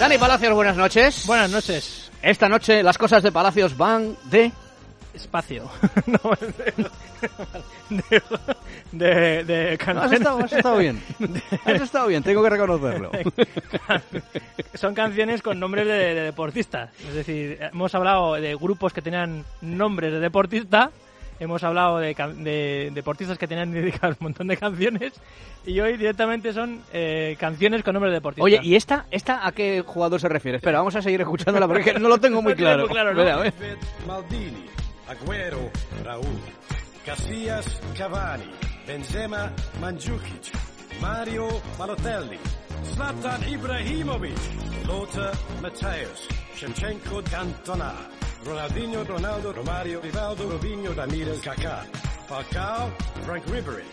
Dani Palacios, buenas noches. Buenas noches. Esta noche las cosas de Palacios van de... Espacio. no, de, de, de, has, estado, has estado bien. Has estado bien, tengo que reconocerlo. Son canciones con nombres de, de deportistas. Es decir, hemos hablado de grupos que tenían nombres de deportista hemos hablado de, de, deportistas que tenían dedicados un montón de canciones y hoy directamente son eh, canciones con nombre de deportistas. Oye, ¿y esta, esta a qué jugador se refiere? Espera, vamos a seguir escuchándola porque no lo tengo muy claro. claro Espera, ¿eh? Maldini, Agüero, Raúl, Casillas, Cavani, Benzema, Mandzukic, Mario Balotelli, Zlatan Ibrahimovic, Lothar Matthäus, Shevchenko Cantona, Ronaldinho, Ronaldo, Romario, Rivaldo, Robinho, Ramirez, Kaká, Falcao, Frank Ribery,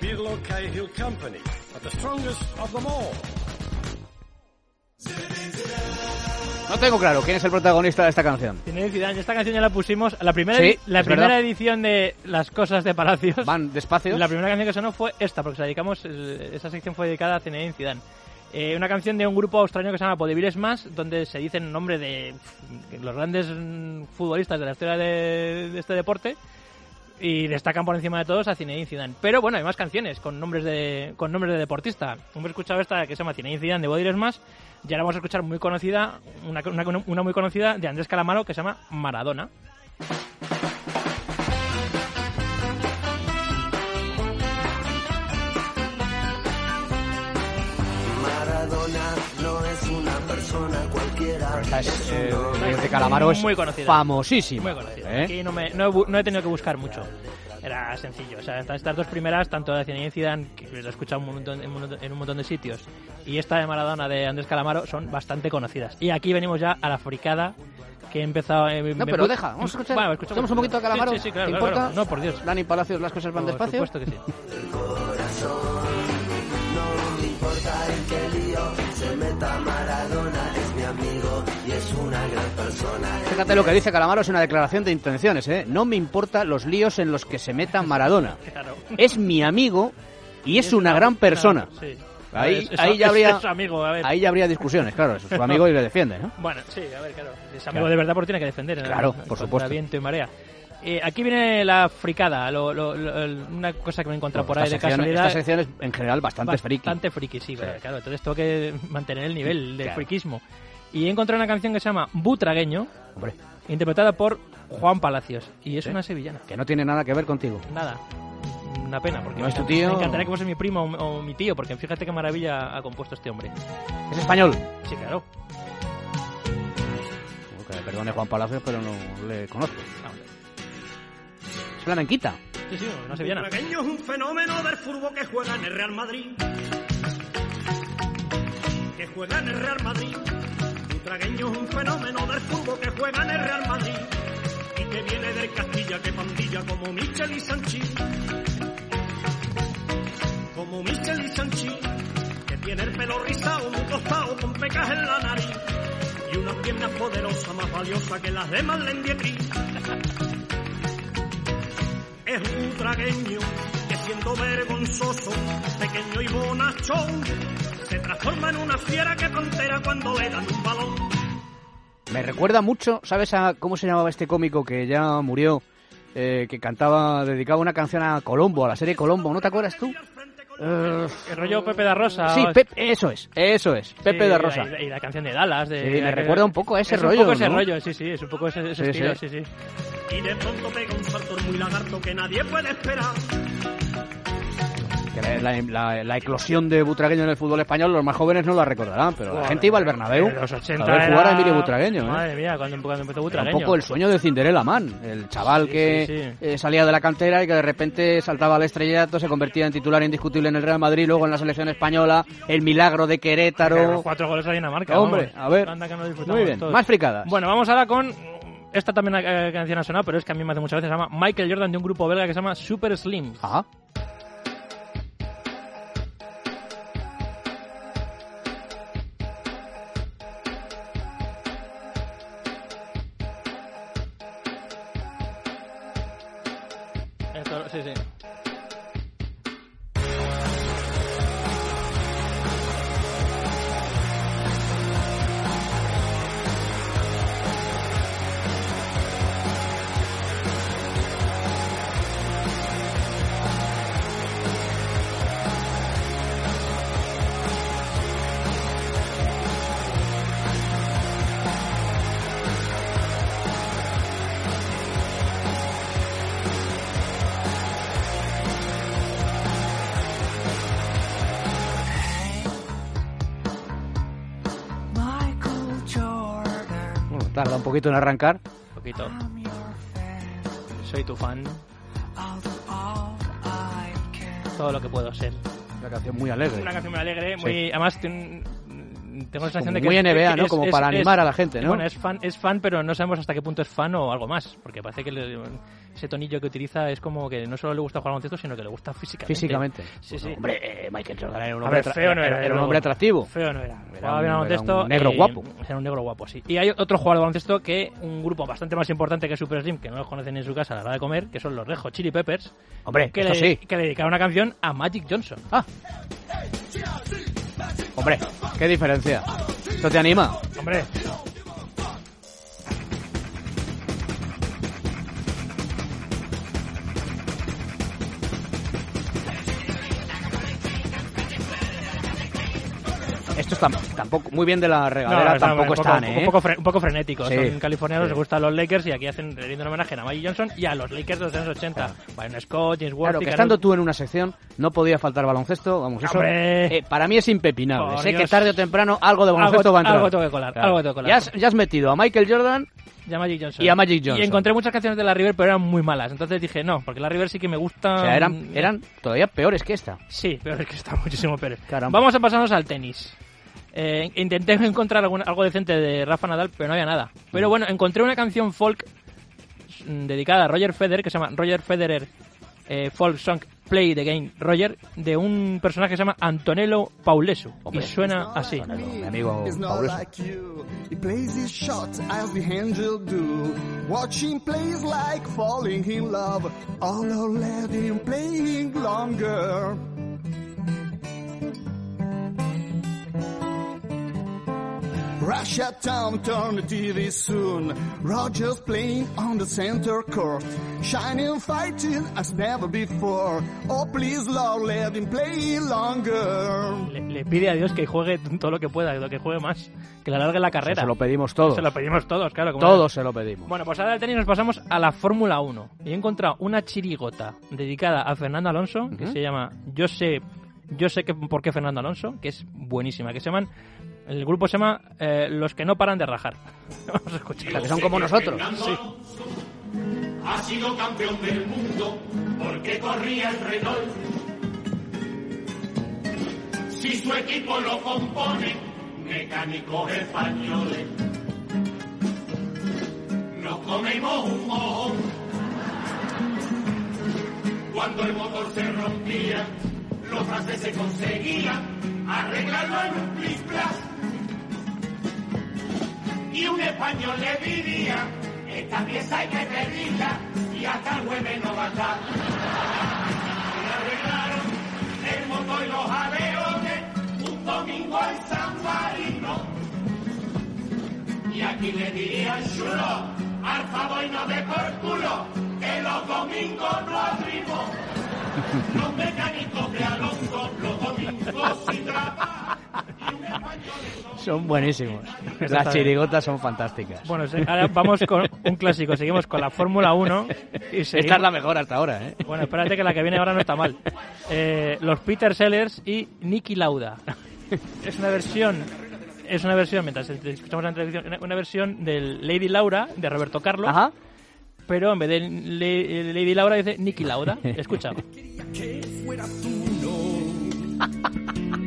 Pirlo, Cahill Company, but the strongest of them all. No tengo claro quién es el protagonista de esta canción. Zinedine Zidane. Esta canción ya la pusimos. La primera, sí, la primera edición de Las Cosas de Palacios. Van despacio. La primera canción que sonó fue esta, porque se dedicamos. Esa sección fue dedicada a Zinedine Zidane. Eh, una canción de un grupo australiano que se llama Podeviles Más, donde se dicen nombre de los grandes futbolistas de la historia de, este deporte y destacan por encima de todos a Zinedine Zidane. Pero bueno, hay más canciones con nombres de con nombres de deportista. Hemos escuchado esta que se llama Zinedine Zidane de Podeviles Más y ahora vamos a escuchar muy conocida una, una, una muy conocida de Andrés Calamaro que se llama Maradona. Es, eh, de Calamaro es muy conocida. famosísimo. Muy conocida. ¿eh? Aquí no, me, no, he, no, he, tenido que buscar mucho. Era sencillo. O sea, estas dos primeras, tanto de Zinedine Zidane, que lo he escuchado un montón, en un montón de sitios, y esta de Maradona de Andrés Calamaro, son bastante conocidas. Y aquí venimos ya a la fricada que he empezado... Eh, no, pero deja, vamos a escuchar. Bueno, escuchamos un poquito a Calamaro. Sí, sí, claro, ¿Te claro, importa? No, por Dios. Dani Palacios, las cosas van por despacio. supuesto que sí. Fíjate lo que dice Calamaro, es una declaración de intenciones, ¿eh? No me importa los líos en los que se meta Maradona. Claro. Es mi amigo y es una gran persona. Sí. Ahí, Es- ahí es- ya habría, es amigo, a ver. ahí ya habría discusiones, claro, es su amigo y le defiende, ¿no? Bueno, sí, a ver, claro. Es amigo Claro. de verdad porque tiene que defender. Claro, por supuesto. viento y marea. Eh, aquí viene la fricada, lo- lo- lo- una cosa que me he encontrado por ahí de sección, casualidad. esta sección es en general bastante friki. Bastante friki, sí, Sí. claro, claro. Entonces tengo que mantener el nivel de Claro. friquismo. Y he encontrado una canción que se llama Butragueño, Hombre, interpretada por Juan Palacios. Y es Sí. una sevillana. que no tiene nada que ver contigo. Nada. Una pena, porque ¿No me es tu tío? me encantaría que fuese mi primo o, o mi tío, porque fíjate qué maravilla ha compuesto este hombre. Es español. Sí, claro. Que me perdone Juan Palacios, pero no le conozco. Ah. Es flamenquita. Sí, sí, una sevillana. Butragueño es un fenómeno del fútbol que juega en el Real Madrid. Que juega en el Real Madrid. Butragueño es un fenómeno del fútbol que juega en el Real Madrid. Y que viene del Castilla, que pandilla como Michel y Sanchi. Como Michel y Sanchi. Que tiene el pelo rizado, muy tostado, con pecas en la nariz. Y una pierna poderosa, más valiosa que las demás Lendietri es un tragueño que siendo vergonzoso, pequeño y bonachón, transforma en una fiera que frontera cuando le dan un balón. Me recuerda mucho, ¿sabes a cómo se llamaba este cómico que ya murió? Eh, que cantaba, dedicaba una canción a Colombo, a la serie Colombo, ¿no te acuerdas tú? Eh, El rollo Pepe da Rosa. sí, Pep- eso es, eso es, Pepe Sí, de Rosa. Y, y la canción de Dallas. De, Sí, me recuerda un poco a ese es rollo, Un poco ese ¿no? rollo, sí, sí, es un poco ese, ese Sí, estilo, sí. sí, sí. Y de pronto pega un salto muy lagarto que nadie puede esperar. Que la, la- la- la eclosión de Butragueño en el fútbol español, los más jóvenes no la recordarán, pero la Buah, gente iba al Bernabéu En los 80 a ver jugar a era- Emilio Butragueño. ¿eh? Madre mía, cuando, cuando empezó Era Butragueño. un poco el sueño de Cinderella Man, el chaval Sí, que sí, sí. eh, salía de la cantera y que de repente saltaba al estrellato, se convertía en titular indiscutible en el Real Madrid, luego en la selección española, el milagro de Querétaro. los cuatro goles a Dinamarca. Hombre, vamos. a ver. Muy bien, todos. más fricadas. Bueno, vamos ahora con. Esta también eh, canción ha sonado, pero es que a mí me hace muchas veces. Se llama Michael Jordan de un grupo belga que se llama Super Slim. Ajá. Tarda un poquito en arrancar. Un poquito. Soy tu fan. Todo lo que puedo ser. Una canción muy alegre. Una canción muy alegre, muy, además ten- tengo la sensación Como de que muy NBA, ¿no? es- Como es- para es- animar a la gente, ¿no? Bueno, es fan, es fan, pero no sabemos hasta qué punto es fan o algo más, porque parece que le- ese tonillo que utiliza es como que no solo le gusta jugar al baloncesto, sino que le gusta físicamente. Físicamente. Sí, Pues, sí. Hombre, eh, Michael Jordan era un hombre, ver, feo no era, era, un hombre atractivo. Feo no era. Era un- baloncesto. negro guapo. Era un negro guapo, sí. Y hay otro jugador de baloncesto que un grupo bastante más importante que Super Slim, que no los conocen en su casa a la hora de comer, que son los Red Hot Chili Peppers. Hombre, que esto le, sí. que le dedicaron una canción a Magic Johnson. Ah. Hombre, qué diferencia. ¿Esto te anima? Hombre, tampoco, muy bien de la no, regadera está tampoco un poco, están, un ¿eh? poco, fre- un poco frenéticos. Sí, Son californianos, sí. les gustan los Lakers y aquí hacen un homenaje a Magic Johnson y a los Lakers de los años 80. Byron Scott, James Claro, Worthy, que Carol- estando tú en una sección no podía faltar baloncesto, vamos, eso eh, para mí es impepinable. Por sé que tarde o temprano algo de baloncesto Algo- va a entrar. algo tengo que colar, algo tengo que colar. Ya, has, ya has metido a Michael Jordan y a Magic Johnson. y a Magic Johnson. Y encontré muchas canciones de la River, pero eran muy malas. Entonces dije, no, porque la River sí que me gusta. o sea, eran, eran todavía peores que esta. Sí, pero es que está muchísimo peor. Caramba. Vamos a pasarnos al tenis. Eh, intenté encontrar algún- algo decente de Rafa Nadal, pero no había nada. Pero Mm. bueno, encontré una canción folk mm, dedicada a Roger Federer, que se llama Roger Federer eh, Folk Song Play the Game Roger, de un personaje que se llama Antonello Paulesu. Hombre. y suena así. Mi amigo like Russia town, turn the TV soon. Rogers playing on the center court. Shining, fighting as never before. Oh, please, Lord, let him play longer. Le, le pide a Dios que juegue todo lo que pueda, que juegue más, que le alargue la carrera. Se lo pedimos todos. Se lo pedimos todos, claro. como- Todos se lo pedimos. Bueno, pues ahora del tenis nos pasamos a la Fórmula 1. Y he encontrado una chirigota dedicada a Fernando Alonso, que se llama Yo sé, yo sé que, por qué Fernando Alonso, que es buenísima, que se llaman, el grupo se llama eh, Los que no paran de rajar. Vamos a escuchar. que son como nosotros. Ha sido campeón del mundo porque corría el Renault. Si su equipo lo compone mecánicos españoles, nos comemos un mojón. Cuando el motor se rompía, los franceses conseguían arreglarlo en un plis plas. Y un español le diría, esta pieza hay que pedirla y hasta el jueves no va a estar. Arreglaron el motor y los alerones un domingo en San Marino. Y aquí le dirían chulo, al favor no de por culo, que los domingos no abrimos. Los mecánicos de Alonso, los domingos sin trabajo. Son buenísimos. Las chirigotas son fantásticas. Bueno, ahora vamos con un clásico. Seguimos con la Fórmula 1. Y Esta es la mejor hasta ahora, ¿eh? Bueno, espérate que la que viene ahora no está mal. Eh, los Peter Sellers y Nicky Lauda. Es una versión, es una versión, mientras escuchamos la televisión, una- versión del Lady Laura de Roberto Carlos, Ajá. pero en vez de Lady Laura dice Nicky Lauda. Escucha.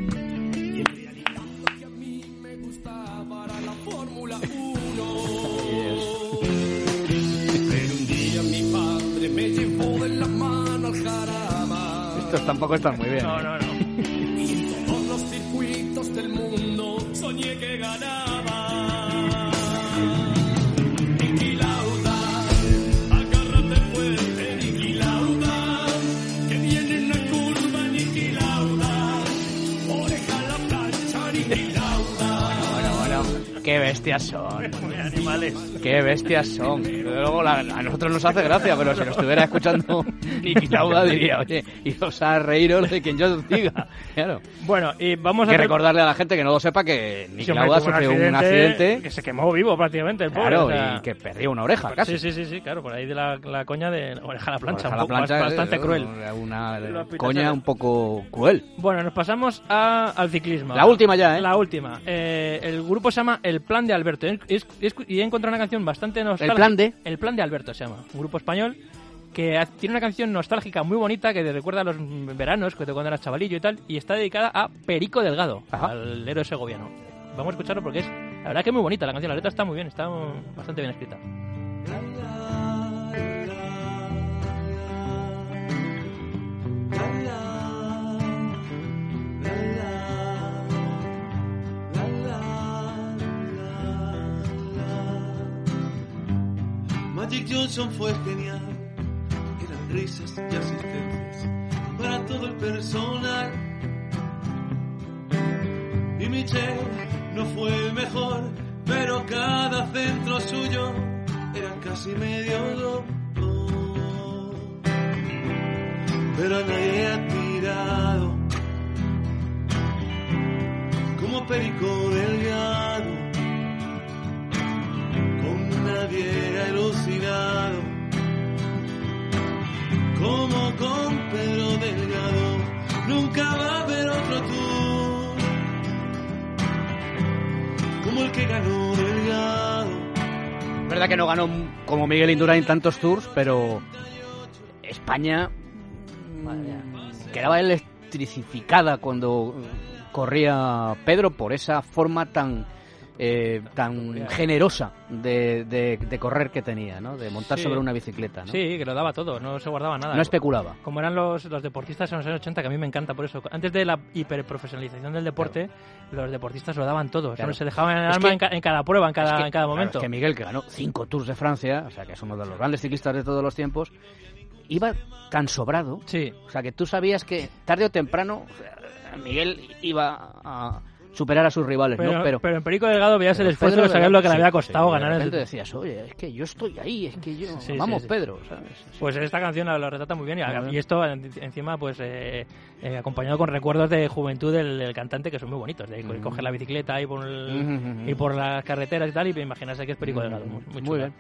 Estos tampoco están muy bien. No, ¿eh? no, no. Qué bestias son. Animales. Qué bestias son. Luego la- a nosotros nos hace gracia, pero si lo estuviera escuchando Niki Lauda diría, oye, iros a reíros de quien yo os diga. Claro. Bueno, y vamos a que recordarle a la gente que no lo sepa que Niki Sí, Lauda sufrió un accidente. que se quemó vivo prácticamente el pobre. Claro, o sea, y que perdió una oreja casi. Sí, sí, sí, sí, claro, por ahí de la, la coña de oreja a la plancha, Oreja un la poco, plancha, bastante eh, cruel. Una Peter coña un poco cruel. Bueno, nos pasamos a- al ciclismo. La última ya, ¿eh? La última. Eh, el grupo se llama El El Plan de Alberto. Es- es- y he encontrado una canción bastante nostálgica. plan de? El Plan de Alberto se llama. Un grupo español que tiene una canción nostálgica muy bonita que te recuerda a los veranos, cuando eras chavalillo y tal, y está dedicada a Perico Delgado, Ajá. al héroe segoviano. Vamos a escucharlo porque es, la verdad que es muy bonita la canción, la letra está muy bien, está bastante bien escrita. Johnson fue genial, eran risas y asistencias para todo el personal. Y Michelle no fue mejor, pero cada centro suyo era casi medio gol. Pero nadie ha tirado como Perico con como con Pedro Delgado nunca va a haber otro tú. Como el que ganó Delgado. Es verdad que no ganó como Miguel Indurain tantos tours, pero España mm, quedaba electrificada cuando corría Pedro por esa forma tan eh, tan generosa de, de- de correr que tenía, ¿no? De montar Sí. sobre una bicicleta, ¿no? Sí, que lo daba todo, no se guardaba nada. No especulaba. Como eran los, los deportistas en los años 80, que a mí me encanta por eso. Antes de la hiperprofesionalización del deporte, los deportistas lo daban todo. O sea, Claro. se dejaban el alma que- en, ca- en cada prueba, en cada, Es que, en cada claro, momento. es que Miguel, que ganó cinco Tours de Francia, o sea, que es uno de los grandes ciclistas de todos los tiempos, iba tan sobrado, Sí, o sea, que tú sabías que tarde o temprano Miguel iba a superar a sus rivales, pero, ¿no? pero, en Perico Delgado veías el Pero esfuerzo Pedro de saber lo que le había costado sí, ganar. De repente decías, oye, es que yo estoy ahí, es que yo... Sí, Vamos. Pedro, ¿sabes? Pues esta canción lo retrata muy bien y, esto en- encima pues eh, eh, acompañado con recuerdos de juventud del, del cantante que son muy bonitos, de co- Mm. coger la bicicleta y por, el- y por las carreteras y tal y imaginarse que es Perico Delgado. Muy, muy Muy chula. bien.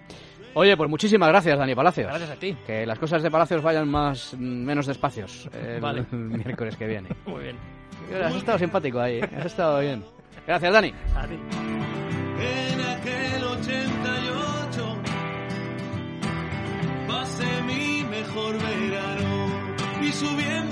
Oye, pues muchísimas gracias, Dani Palacios. Gracias a ti. Que las cosas de Palacios vayan más menos despacios el, Vale. el miércoles que viene. Muy bien. Has estado simpático ahí, ¿eh? has estado bien. Gracias, Dani. A ti. en aquel 88 pasé mi mejor verano y subí